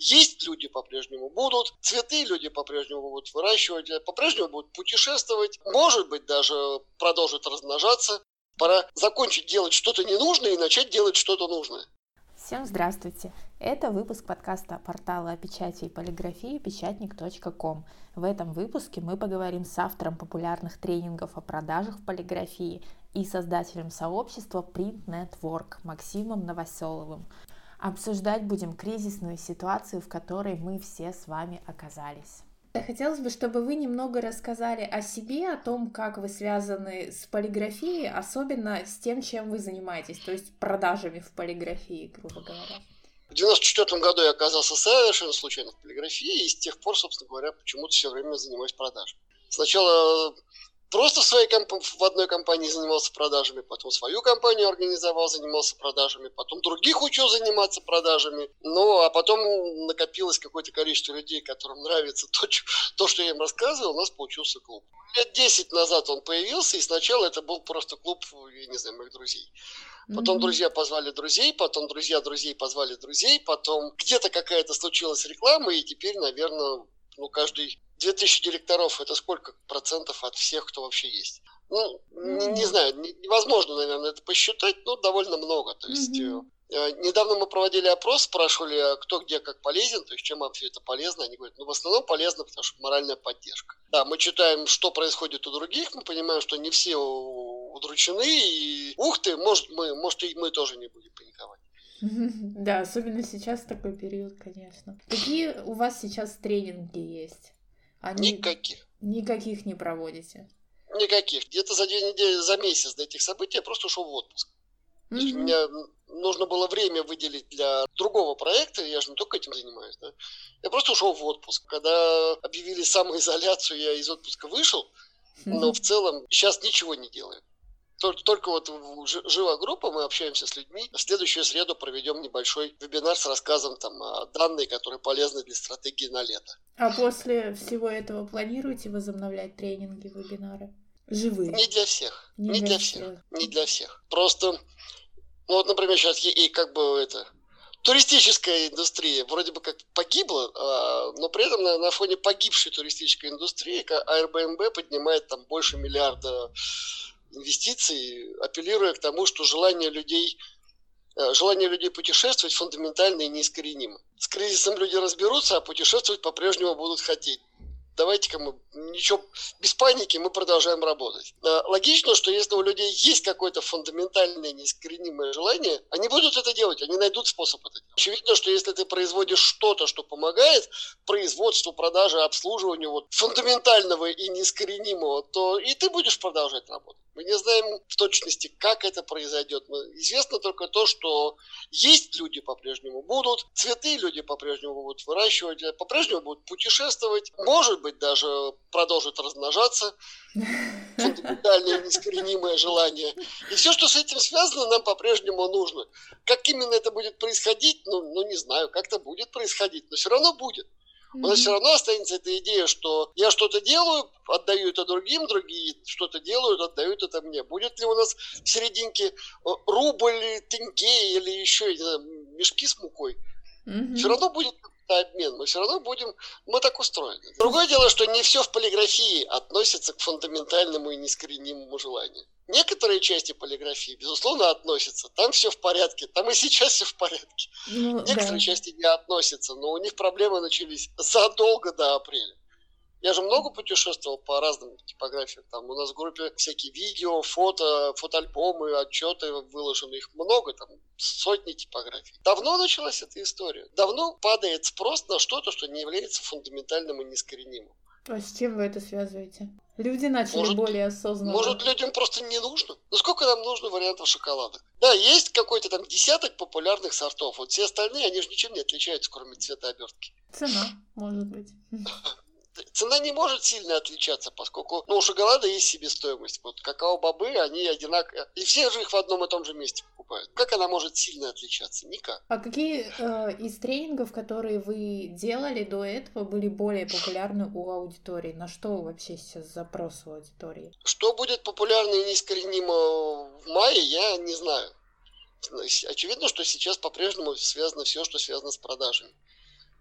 Есть люди по-прежнему будут, цветы люди по-прежнему будут выращивать, по-прежнему будут путешествовать, может быть, даже продолжат размножаться. Пора закончить делать что-то ненужное и начать делать что-то нужное. Всем здравствуйте! Это выпуск подкаста портала о печати и полиграфии печатник.ком. В этом выпуске мы поговорим с автором популярных тренингов о продажах в полиграфии и создателем сообщества Print Network Максимом Новоселовым. Обсуждать будем кризисную ситуацию, в которой мы все с вами оказались. Хотелось бы, чтобы вы немного рассказали о себе, о том, как вы связаны с полиграфией, особенно с тем, чем вы занимаетесь, то есть продажами в полиграфии, грубо говоря. В 94 году я оказался совершенно случайно в полиграфии, и с тех пор, собственно говоря, почему-то все время занимаюсь продажами. Сначала просто в, своей комп... в одной компании занимался продажами, потом свою компанию организовал, занимался продажами, потом других учил заниматься продажами. Ну, а потом накопилось какое-то количество людей, которым нравится то, то, что я им рассказывал, у нас получился клуб. Лет 10 назад он появился, и сначала это был просто клуб, я не знаю, моих друзей. Потом mm-hmm. друзья позвали друзей, потом друзья друзей позвали друзей, потом где-то какая-то случилась реклама, и теперь, наверное, ну, каждый 2000 директоров – это сколько процентов от всех, кто вообще есть? Ну, не, не знаю, невозможно, наверное, это посчитать, но довольно много. То есть mm-hmm. недавно мы проводили опрос, спрашивали, а кто где как полезен, то есть чем вам все это полезно. Они говорят, ну, в основном полезно, потому что моральная поддержка. Да, мы читаем, что происходит у других, мы понимаем, что не все удручены, и ух ты, может, мы, может и мы тоже не будем паниковать. Да, особенно сейчас такой период, конечно. Какие у вас сейчас тренинги есть? Они... Никаких. Никаких не проводите? Никаких. Где-то за две недели, за месяц до этих событий я просто ушел в отпуск. Mm-hmm. То есть у меня нужно было время выделить для другого проекта, я же не только этим занимаюсь, да. Я просто ушел в отпуск. Когда объявили самоизоляцию, я из отпуска вышел, mm-hmm. но в целом сейчас ничего не делаю. Только, только вот жива группа, мы общаемся с людьми. В следующую среду проведем небольшой вебинар с рассказом там о данные, которые полезны для стратегии на лето. А после всего этого планируете возобновлять тренинги, вебинары? Живые? Не для всех. Не, не для, для всех. всех. Не для всех. Просто, ну вот, например, сейчас и, и как бы это туристическая индустрия вроде бы как погибла, а, но при этом на, на фоне погибшей туристической индустрии Airbnb поднимает там больше миллиарда инвестиций, апеллируя к тому, что желание людей, э, желание людей путешествовать фундаментально и неискоренимо. С кризисом люди разберутся, а путешествовать по-прежнему будут хотеть давайте-ка мы ничего без паники, мы продолжаем работать. Э, логично, что если у людей есть какое-то фундаментальное неискоренимое желание, они будут это делать, они найдут способ это делать. Очевидно, что если ты производишь что-то, что помогает производству, продаже, обслуживанию вот, фундаментального и неискоренимого, то и ты будешь продолжать работать. Мы не знаем в точности, как это произойдет. Известно только то, что есть люди по-прежнему будут, цветы люди по-прежнему будут выращивать, по-прежнему будут путешествовать, может быть, даже продолжат размножаться. Фундаментальное неискоренимое желание. И все, что с этим связано, нам по-прежнему нужно. Как именно это будет происходить, ну, ну не знаю, как-то будет происходить, но все равно будет. У нас все равно останется эта идея, что я что-то делаю, отдаю это другим, другие что-то делают, отдают это мне. Будет ли у нас в серединке э, рубль, тенге или еще знаю, мешки с мукой? Mm-hmm. Все равно будет обмен, мы все равно будем, мы так устроены. Другое дело, что не все в полиграфии относится к фундаментальному и неискоренимому желанию. Некоторые части полиграфии, безусловно, относятся. Там все в порядке, там и сейчас все в порядке. Ну, Некоторые да. части не относятся, но у них проблемы начались задолго до апреля. Я же много путешествовал по разным типографиям. Там у нас в группе всякие видео, фото, фотоальбомы, отчеты выложены. Их много, там сотни типографий. Давно началась эта история. Давно падает спрос на что-то, что не является фундаментальным и неискоренимым. А с чем вы это связываете? Люди начали может, более осознанно. Может, людям просто не нужно? Ну, сколько нам нужно вариантов шоколада? Да, есть какой-то там десяток популярных сортов. Вот все остальные, они же ничем не отличаются, кроме цвета обертки. Цена, может быть. цена не может сильно отличаться, поскольку ну, у шоколада есть себестоимость. Вот какао-бобы, они одинаковые. И все же их в одном и том же месте покупают. Как она может сильно отличаться? Никак. А какие э, из тренингов, которые вы делали до этого, были более популярны у аудитории? На что вообще сейчас запрос у аудитории? Что будет популярно и неискоренимо в мае, я не знаю. Очевидно, что сейчас по-прежнему связано все, что связано с продажами.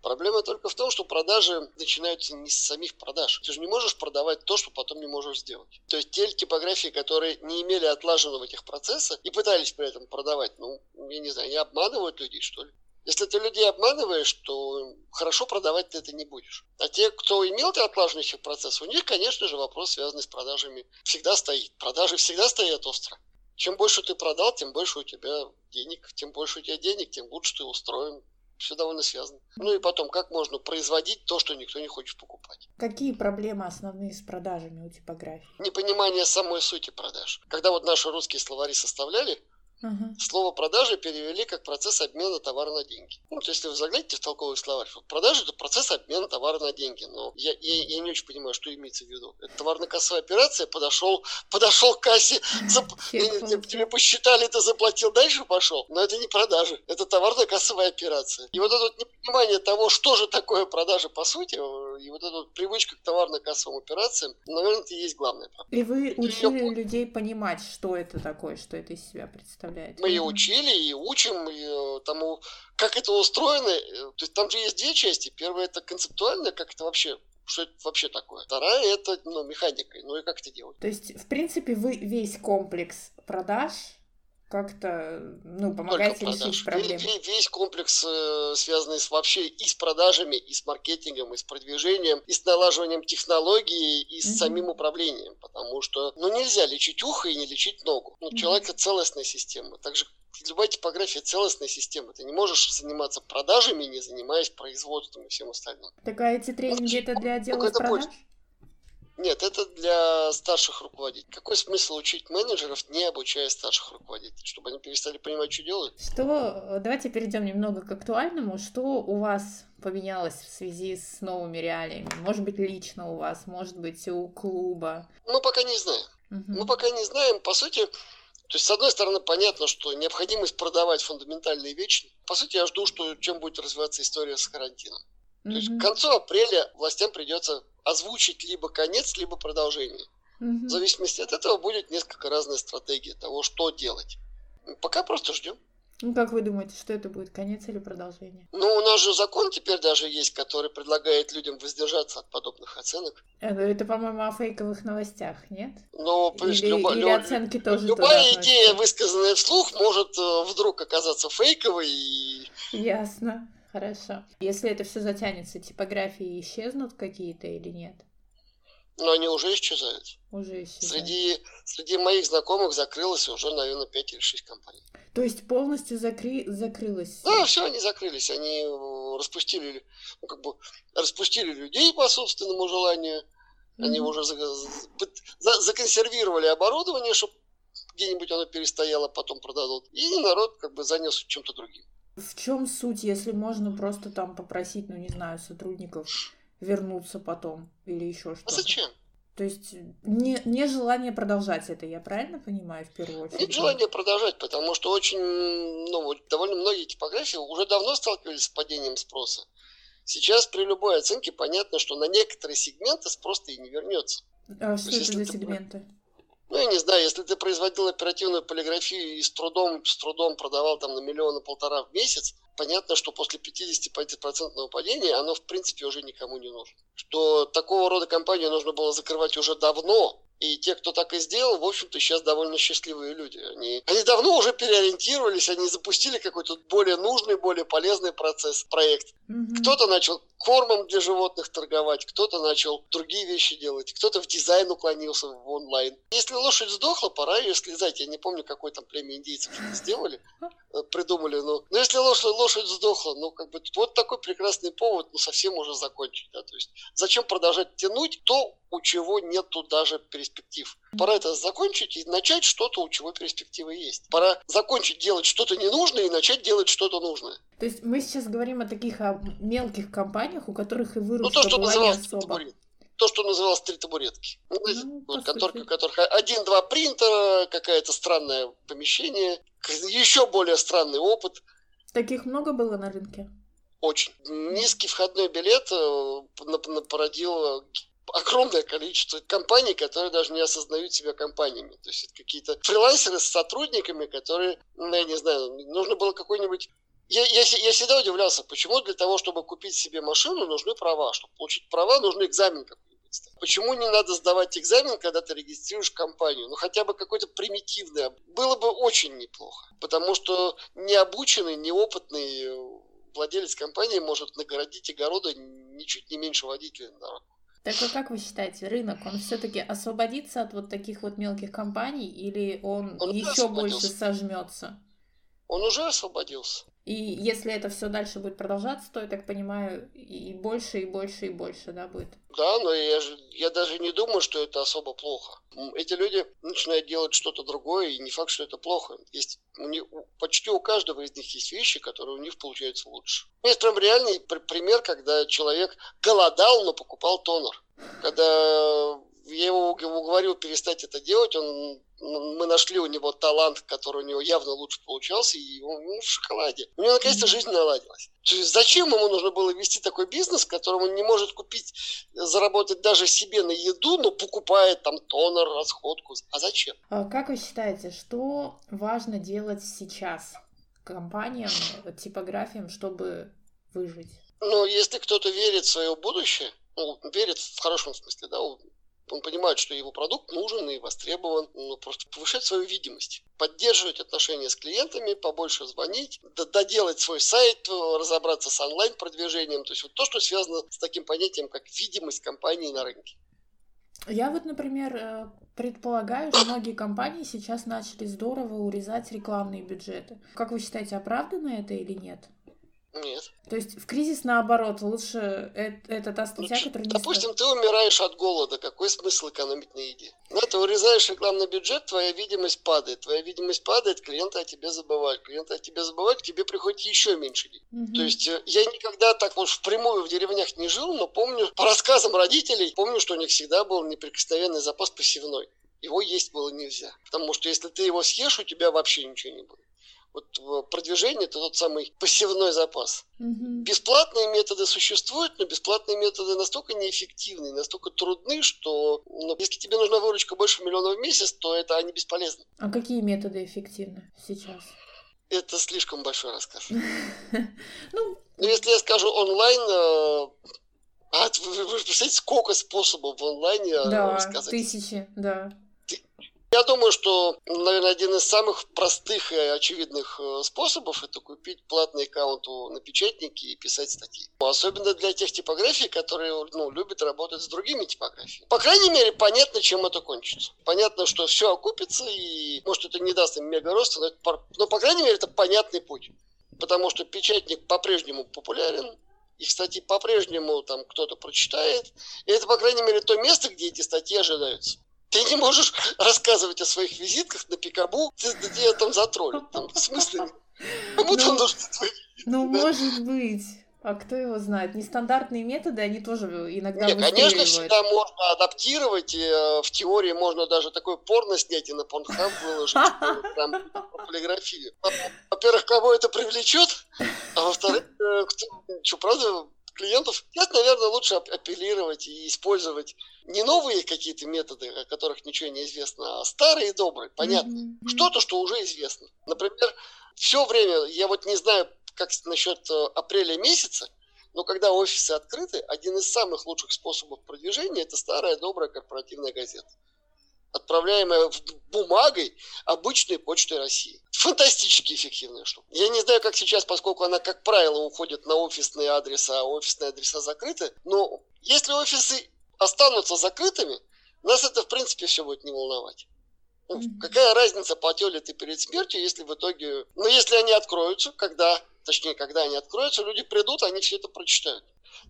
Проблема только в том, что продажи начинаются не с самих продаж. Ты же не можешь продавать то, что потом не можешь сделать. То есть те типографии, которые не имели отлаженного этих процесса и пытались при этом продавать, ну, я не знаю, они обманывают людей, что ли? Если ты людей обманываешь, то хорошо продавать ты это не будешь. А те, кто имел эти отлаженный процесс, у них, конечно же, вопрос, связанный с продажами, всегда стоит. Продажи всегда стоят остро. Чем больше ты продал, тем больше у тебя денег. Тем больше у тебя денег, тем лучше ты устроен. Все довольно связано. Ну и потом, как можно производить то, что никто не хочет покупать. Какие проблемы основные с продажами у типографии? Непонимание самой сути продаж. Когда вот наши русские словари составляли, Угу. Слово продажи перевели как процесс обмена товара на деньги. Ну, то если вы заглянете в толковый словарь, продажа это процесс обмена товара на деньги. Но я, я, я не очень понимаю, что имеется в виду. Это товарно-кассовая операция, подошел, подошел к кассе, зап... тебе посчитали, ты заплатил, дальше пошел. Но это не продажа, это товарно-кассовая операция. И вот это вот непонимание того, что же такое продажа по сути, и вот эта вот привычка к товарно-кассовым операциям, наверное, это и есть главное. И вы учили людей понимать, что это такое, что это из себя представляет представляет. Мы и учили, и учим и, э, тому, как это устроено. Э, то есть там же есть две части. Первая это концептуальная, как это вообще что это вообще такое. Вторая это ну, механика. Ну и как это делать. То есть, в принципе, вы весь комплекс продаж как-то ну, помогаете решить проблему. Весь, комплекс, э, связанный с, вообще и с продажами, и с маркетингом, и с продвижением, и с налаживанием технологий, и с mm-hmm. самим управлением. Потому что ну, нельзя лечить ухо и не лечить ногу. Ну, mm-hmm. Человек это целостная система. Также любая типография целостная система. Ты не можешь заниматься продажами, не занимаясь производством и всем остальным. Так а эти тренинги это для отдела продаж? Польза. Нет, это для старших руководителей. Какой смысл учить менеджеров, не обучая старших руководителей, чтобы они перестали понимать, что делают? Что, давайте перейдем немного к актуальному. Что у вас поменялось в связи с новыми реалиями? Может быть, лично у вас, может быть, у клуба? Мы пока не знаем. Угу. Мы пока не знаем. По сути, то есть, с одной стороны, понятно, что необходимость продавать фундаментальные вещи. По сути, я жду, что чем будет развиваться история с карантином. То есть к концу апреля властям придется озвучить либо конец, либо продолжение. В зависимости от этого будет несколько разная стратегия того, что делать. Пока просто ждем. Ну, как вы думаете, что это будет, конец или продолжение? Ну, у нас же закон теперь даже есть, который предлагает людям воздержаться от подобных оценок. Это, это по-моему, о фейковых новостях, нет? Ну, или, любо, или оценки тоже Любая идея, высказанная вслух, может э, вдруг оказаться фейковой. И... Ясно. Хорошо. Если это все затянется, типографии исчезнут какие-то или нет? Ну, они уже исчезают. Уже исчезают. Среди, среди моих знакомых закрылось уже, наверное, 5 или 6 компаний. То есть полностью закры... закрылось? Да, все, они закрылись. Они э, распустили, ну, как бы, распустили людей по собственному желанию. Mm-hmm. Они уже за, за, законсервировали оборудование, чтобы где-нибудь оно перестояло, потом продадут. И народ как бы занес чем-то другим. В чем суть, если можно просто там попросить, ну не знаю, сотрудников вернуться потом или еще что-то? А зачем? То есть не, не желание продолжать это, я правильно понимаю, в первую очередь? Нет желания продолжать, потому что очень, ну, довольно многие типографии уже давно сталкивались с падением спроса. Сейчас при любой оценке понятно, что на некоторые сегменты спрос и не вернется. А что есть, это за сегменты? Ну, я не знаю, если ты производил оперативную полиграфию и с трудом, с трудом продавал там на миллиона полтора в месяц, понятно, что после 50% падения оно в принципе уже никому не нужно. Что такого рода компанию нужно было закрывать уже давно, и те, кто так и сделал, в общем-то, сейчас довольно счастливые люди. Они, они давно уже переориентировались, они запустили какой-то более нужный, более полезный процесс, проект. Mm-hmm. Кто-то начал кормом для животных торговать, кто-то начал другие вещи делать, кто-то в дизайн уклонился в онлайн. Если лошадь сдохла, пора ее слезать. Я не помню, какой там племя индейцев сделали, э, придумали. Но, но если лошадь, лошадь сдохла, ну, как бы, вот такой прекрасный повод, ну, совсем уже закончить. Да? То есть, зачем продолжать тянуть то, у чего нету даже перспектив. Пора это закончить и начать что-то, у чего перспективы есть. Пора закончить делать что-то ненужное и начать делать что-то нужное. То есть мы сейчас говорим о таких о мелких компаниях, у которых и выручка ну, то, что была не особо. То, что называлось три табуретки. Ну, ну, вот, который, у которых один-два принтера, какое-то странное помещение, еще более странный опыт. Таких много было на рынке? Очень. Низкий входной билет э, породил огромное количество компаний, которые даже не осознают себя компаниями. То есть это какие-то фрилансеры с сотрудниками, которые, ну, я не знаю, нужно было какой-нибудь я, я, я всегда удивлялся, почему для того, чтобы купить себе машину, нужны права. Чтобы получить права, нужен экзамен какой-нибудь. Почему не надо сдавать экзамен, когда ты регистрируешь компанию? Ну, хотя бы какой-то примитивный. Было бы очень неплохо. Потому что необученный, неопытный владелец компании может наградить огорода ничуть не меньше водителя на дорогу. Так а как вы считаете, рынок, он все-таки освободится от вот таких вот мелких компаний или он, он еще больше сожмется? Он уже освободился. И если это все дальше будет продолжаться, то, я так понимаю, и больше, и больше, и больше, да, будет? Да, но я, же, я даже не думаю, что это особо плохо. Эти люди начинают делать что-то другое, и не факт, что это плохо. Есть, у них, почти у каждого из них есть вещи, которые у них получаются лучше. Есть прям реальный пример, когда человек голодал, но покупал тонер. Когда я его уговорил перестать это делать, он мы нашли у него талант, который у него явно лучше получался, и он ну, в шоколаде. У него наконец-то жизнь наладилась. То есть зачем ему нужно было вести такой бизнес, в котором он не может купить, заработать даже себе на еду, но покупает там тонер, расходку? А зачем? А как вы считаете, что важно делать сейчас компаниям, типографиям, чтобы выжить? Ну, если кто-то верит в свое будущее, ну, верит в хорошем смысле, да, он понимает, что его продукт нужен и востребован, ну, просто повышать свою видимость, поддерживать отношения с клиентами, побольше звонить, доделать свой сайт, разобраться с онлайн-продвижением, то есть вот то, что связано с таким понятием, как видимость компании на рынке. Я вот, например, э, предполагаю, что многие компании сейчас начали здорово урезать рекламные бюджеты. Как вы считаете, оправдано это или нет? Нет. То есть в кризис наоборот, лучше это, это та статья, лучше. которая не Допустим, ты умираешь от голода, какой смысл экономить на еде? Ну, ты урезаешь рекламный бюджет, твоя видимость падает. Твоя видимость падает, клиенты о тебе забывают. Клиенты о тебе забывают, к тебе приходит еще меньше денег. Угу. То есть э, я никогда так вот впрямую в деревнях не жил, но помню, по рассказам родителей, помню, что у них всегда был неприкосновенный запас посевной. Его есть было нельзя. Потому что если ты его съешь, у тебя вообще ничего не будет вот продвижение это тот самый посевной запас. Угу. Бесплатные методы существуют, но бесплатные методы настолько неэффективны, настолько трудны, что ну, если тебе нужна выручка больше миллиона в месяц, то это они бесполезны. А какие методы эффективны сейчас? Это слишком большой рассказ. Ну, ну, если я скажу онлайн, э, а вы, вы представляете, сколько способов в онлайне э, да, рассказать? тысячи, да. Я думаю, что, наверное, один из самых простых и очевидных э, способов это купить платный аккаунт на печатнике и писать статьи. Особенно для тех типографий, которые ну, любят работать с другими типографиями. По крайней мере, понятно, чем это кончится. Понятно, что все окупится, и может это не даст им мега роста, но, это, но по крайней мере, это понятный путь. Потому что печатник по-прежнему популярен, и статьи по-прежнему там кто-то прочитает. И это, по крайней мере, то место, где эти статьи ожидаются. Ты не можешь рассказывать о своих визитках на Пикабу, ты где там затроллит. Там, в смысле? Кому ну, нужны твои Ну, может быть. А кто его знает? Нестандартные методы, они тоже иногда Нет, конечно, всегда можно адаптировать. И, э, в теории можно даже такое порно снять и на Pornhub выложить. Там, полиграфию. Во-первых, кого это привлечет? А во-вторых, э, что, правда, клиентов. Сейчас, наверное, лучше апеллировать и использовать не новые какие-то методы, о которых ничего не известно, а старые и добрые, понятно. Mm-hmm. Что-то, что уже известно. Например, все время, я вот не знаю, как насчет э, апреля месяца, но когда офисы открыты, один из самых лучших способов продвижения – это старая добрая корпоративная газета отправляемая бумагой обычной почтой России. Фантастически эффективная штука. Я не знаю, как сейчас, поскольку она, как правило, уходит на офисные адреса, а офисные адреса закрыты, но если офисы останутся закрытыми, нас это, в принципе, все будет не волновать. Ну, какая разница, платил ли ты перед смертью, если в итоге... Ну, если они откроются, когда, точнее, когда они откроются, люди придут, они все это прочитают.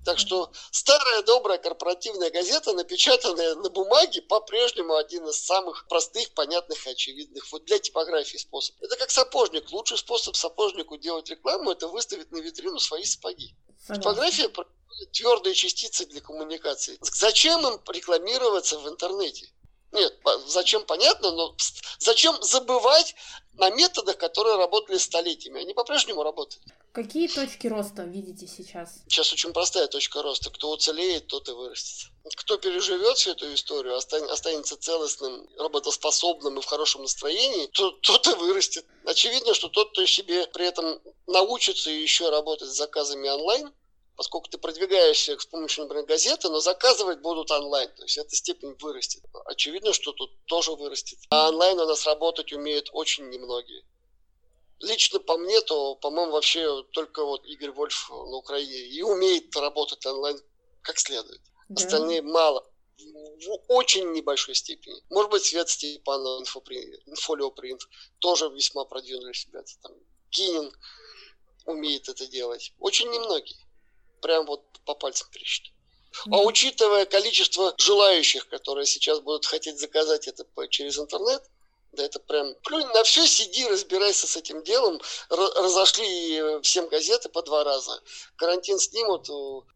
Так что старая добрая корпоративная газета, напечатанная на бумаге, по-прежнему один из самых простых, понятных и очевидных вот для типографии способов. Это как сапожник. Лучший способ сапожнику делать рекламу – это выставить на витрину свои сапоги. Типография твердые частицы для коммуникации. Зачем им рекламироваться в интернете? Нет, зачем понятно, но зачем забывать на методах, которые работали столетиями? Они по-прежнему работают. Какие точки роста видите сейчас? Сейчас очень простая точка роста. Кто уцелеет, тот и вырастет. Кто переживет всю эту историю, останется целостным, работоспособным и в хорошем настроении, то, тот и вырастет. Очевидно, что тот, кто себе при этом научится еще работать с заказами онлайн, поскольку ты продвигаешься с помощью, например, газеты, но заказывать будут онлайн, то есть эта степень вырастет. Очевидно, что тут тоже вырастет. А онлайн у нас работать умеют очень немногие. Лично по мне, то, по-моему, вообще только вот Игорь Вольф на Украине и умеет работать онлайн как следует. Да. Остальные мало. В очень небольшой степени. Может быть, Свет Степанов, инфолиопринт, тоже весьма продвинули себя. Там, Кинин умеет это делать. Очень немногие. Прям вот по пальцам пересчитать. А учитывая количество желающих, которые сейчас будут хотеть заказать это через интернет, да это прям плюнь на все, сиди, разбирайся с этим делом. Разошли всем газеты по два раза. Карантин снимут,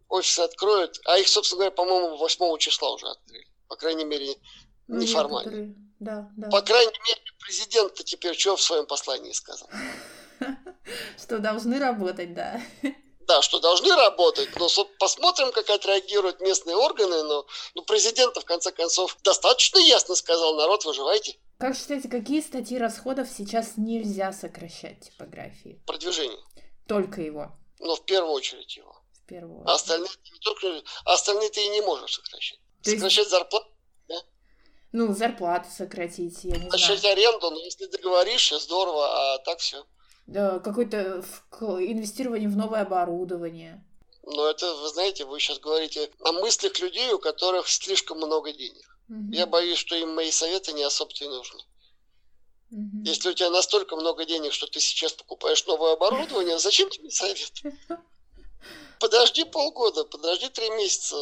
офисы откроют. А их, собственно говоря, по-моему, 8 числа уже открыли. По крайней мере, ну, неформально. Да, да. По крайней мере, президент-то теперь что в своем послании сказал? Что должны работать, да. Да, что должны работать, но посмотрим, как отреагируют местные органы. Но ну, президент, в конце концов, достаточно ясно сказал, народ, выживайте. Как считаете, какие статьи расходов сейчас нельзя сокращать типографии? Продвижение. Только его? Ну, в первую очередь его. В первую очередь. А остальные, не только, а остальные ты и не можешь сокращать. То сокращать есть... зарплату, да? Ну, зарплату сократить, я не Сокращать знаю. аренду, но если договоришься, здорово, а так все. Да, какое-то инвестирование в новое оборудование. Но это, вы знаете, вы сейчас говорите о мыслях людей, у которых слишком много денег. Угу. Я боюсь, что им мои советы не особо-то и нужны. Угу. Если у тебя настолько много денег, что ты сейчас покупаешь новое оборудование, зачем тебе совет? Подожди полгода, подожди три месяца.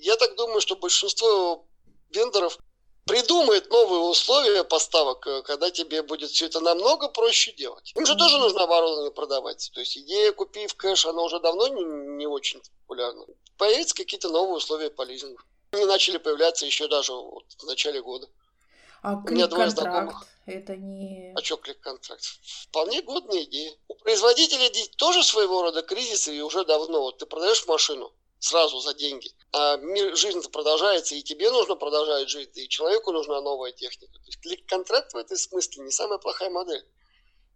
Я так думаю, что большинство вендоров придумает новые условия поставок, э, когда тебе будет все это намного проще делать. Им же mm-hmm. тоже нужно оборудование продавать. То есть идея «купи в кэш», она уже давно не, не очень популярна. Появятся какие-то новые условия по лизингу. Они начали появляться еще даже вот в начале года. А У меня двое знакомых. Это не... А что клик-контракт? Вполне годная идея. У производителей тоже своего рода кризис, и уже давно. Вот ты продаешь машину сразу за деньги, а мир, жизнь-то продолжается, и тебе нужно продолжать жить, и человеку нужна новая техника. То есть клик-контракт в этой смысле не самая плохая модель.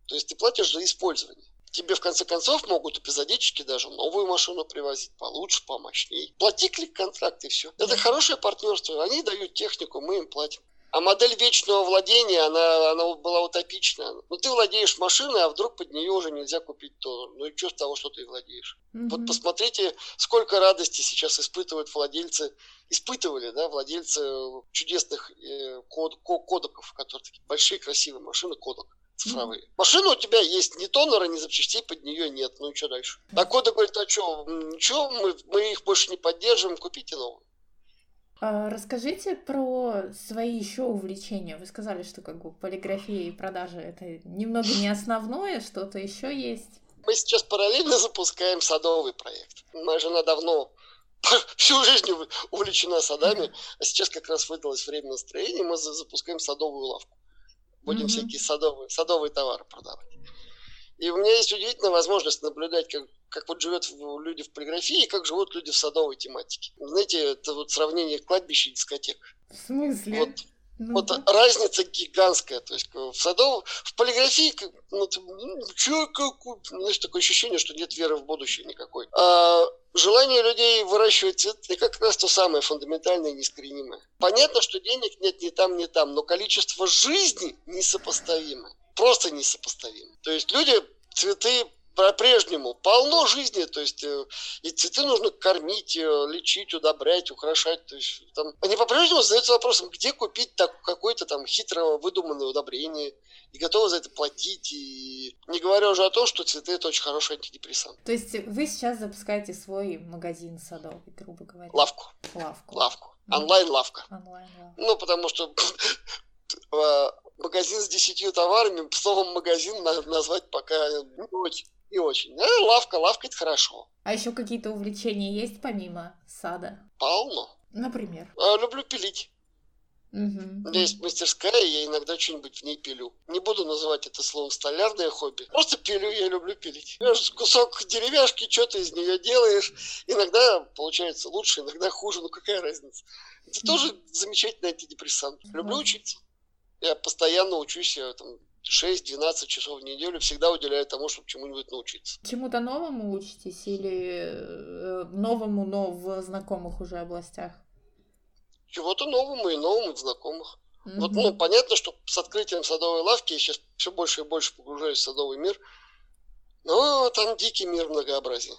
То есть ты платишь за использование тебе в конце концов могут эпизодически даже новую машину привозить, получше, помощней. Плати клик-контракт и все. Это хорошее партнерство. Они дают технику, мы им платим. А модель вечного владения, она, она была утопичная. Ну, ты владеешь машиной, а вдруг под нее уже нельзя купить то. Ну и что с того, что ты владеешь? Mm-hmm. Вот посмотрите, сколько радости сейчас испытывают владельцы, испытывали, да, владельцы чудесных э, код, кодеков, которые такие большие красивые машины, кодек цифровые. Машина у тебя есть, ни тонера, ни запчастей под нее нет. Ну и что дальше? А кода говорит, а что, ничего, мы, мы их больше не поддерживаем, купите новую. А, расскажите про свои еще увлечения. Вы сказали, что как бы полиграфия и продажи это немного не основное, что-то еще есть. Мы сейчас параллельно запускаем садовый проект. Моя жена давно всю жизнь увлечена садами, а сейчас как раз выдалось время настроения, мы запускаем садовую лавку. Будем mm-hmm. всякие садовые, садовые товары продавать. И у меня есть удивительная возможность наблюдать, как, как вот живут люди в полиграфии и как живут люди в садовой тематике. Знаете, это вот сравнение кладбища и дискотек. В смысле? Вот ну, вот да. разница гигантская. То есть в садов, в полиграфии, ну, ну, чё, как, знаешь, такое ощущение, что нет веры в будущее никакой. А желание людей выращивать цветы как раз то самое фундаментальное и неискоренимое. Понятно, что денег нет ни там, ни там, но количество жизни несопоставимо. Просто несопоставимо. То есть люди цветы по-прежнему полно жизни, то есть э, и цветы нужно кормить, э, лечить, удобрять, украшать. То есть, там, они по-прежнему задаются вопросом, где купить так, какое-то там хитро выдуманное удобрение, и готовы за это платить. И не говоря уже о том, что цветы это очень хороший антидепрессант. То есть вы сейчас запускаете свой магазин садовый, грубо говоря? Лавку. Лавку. Лавку. Онлайн-лавка. Онлайн-лавка. Ну, потому что э, магазин с десятью товарами, словом магазин назвать пока не очень и очень. Э, лавка, лавка это хорошо. А еще какие-то увлечения есть помимо сада? Полно. Например? А, люблю пилить. Угу. У меня есть мастерская, я иногда что-нибудь в ней пилю. Не буду называть это словом столярное хобби. Просто пилю, я люблю пилить. Кусок деревяшки, что ты из нее делаешь. Иногда получается лучше, иногда хуже, ну какая разница. Это тоже замечательный антидепрессант. Люблю учиться. Я постоянно учусь, я там 6-12 часов в неделю всегда уделяю тому, чтобы чему-нибудь научиться. Чему-то новому учитесь или э, новому, но в знакомых уже областях? чего-то новому и новому в знакомых. Mm-hmm. Вот, ну, понятно, что с открытием садовой лавки я сейчас все больше и больше погружаюсь в садовый мир. Но там дикий мир многообразия.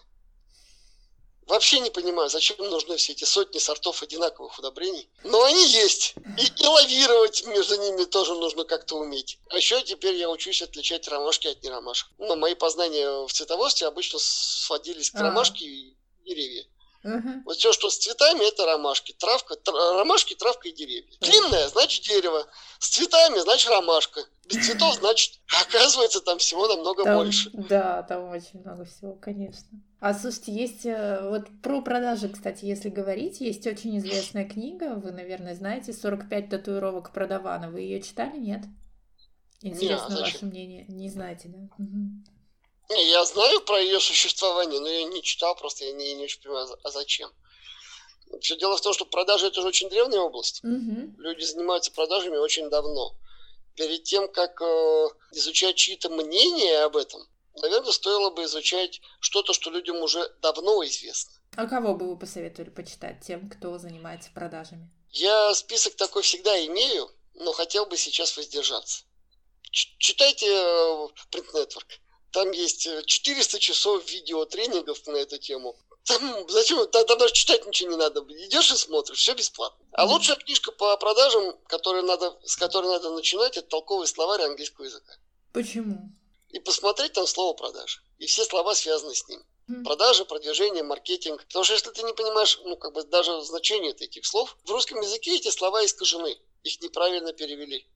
Вообще не понимаю, зачем нужны все эти сотни сортов одинаковых удобрений. Но они есть. И, и лавировать между ними тоже нужно как-то уметь. А еще теперь я учусь отличать ромашки от неромашек. Ну, мои познания в цветоводстве обычно сводились к ромашке и деревья. Угу. Вот все, что с цветами, это ромашки. Травка, тр, ромашки, травка и деревья. Длинная, значит дерево. С цветами, значит ромашка. Без цветов, значит, оказывается, там всего намного там, больше. Да, там очень много всего, конечно. А слушайте, есть э, вот про продажи, кстати, если говорить, есть очень известная книга, вы, наверное, знаете, «45 татуировок продавана». Вы ее читали, нет? Интересно не, а ваше мнение. Не знаете, да? Угу. Я знаю про ее существование, но я не читал, просто я не, не очень понимаю, а зачем. Все дело в том, что продажи это же очень древняя область. Угу. Люди занимаются продажами очень давно. Перед тем, как э, изучать чьи-то мнения об этом, наверное, стоило бы изучать что-то, что людям уже давно известно. А кого бы вы посоветовали почитать тем, кто занимается продажами? Я список такой всегда имею, но хотел бы сейчас воздержаться. Ч- читайте э, Print Network. Там есть 400 э, часов видеотренингов на эту тему. Там, зачем? Там, там даже читать ничего не надо. Идешь и смотришь, все бесплатно. А лучшая книжка по продажам, которую надо, с которой надо начинать, это толковый словарь английского языка. Почему? И посмотреть там слово продажи. И все слова связаны с ним. Продажи, продвижение, маркетинг. Потому что если ты не понимаешь, ну, как бы даже значение этих слов, в русском языке эти слова искажены. Их неправильно перевели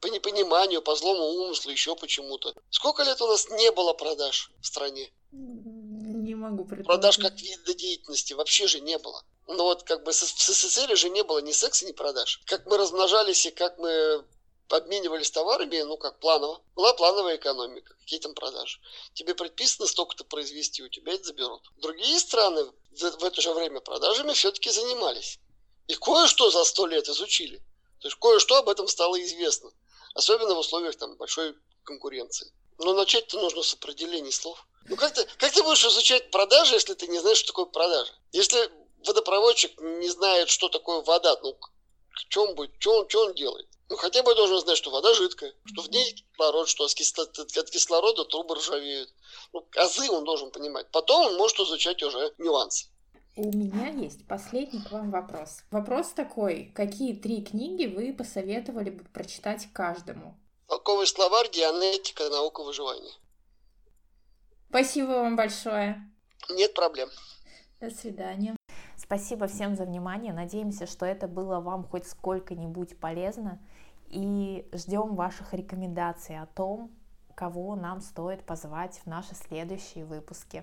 по непониманию, по злому умыслу, еще почему-то. Сколько лет у нас не было продаж в стране? Не могу предположить. Продаж как вида деятельности вообще же не было. Ну вот как бы в СССР же не было ни секса, ни продаж. Как мы размножались и как мы обменивались товарами, ну как планово. Была плановая экономика, какие там продажи. Тебе предписано столько-то произвести, у тебя это заберут. Другие страны в, в это же время продажами все-таки занимались. И кое-что за сто лет изучили. То есть кое-что об этом стало известно. Особенно в условиях там, большой конкуренции. Но начать-то нужно с определений слов. Ну как ты, как ты будешь изучать продажи, если ты не знаешь, что такое продажа? Если водопроводчик не знает, что такое вода, ну что он будет, что он, что он делает? Ну, хотя бы должен знать, что вода жидкая, что в ней кислород, что от кислорода трубы ржавеют. Ну, азы он должен понимать. Потом он может изучать уже нюансы. У меня есть последний к вам вопрос. Вопрос такой. Какие три книги вы посоветовали бы прочитать каждому? Толковый словарь, дианетика, наука выживания. Спасибо вам большое. Нет проблем. До свидания. Спасибо всем за внимание. Надеемся, что это было вам хоть сколько-нибудь полезно. И ждем ваших рекомендаций о том, кого нам стоит позвать в наши следующие выпуски.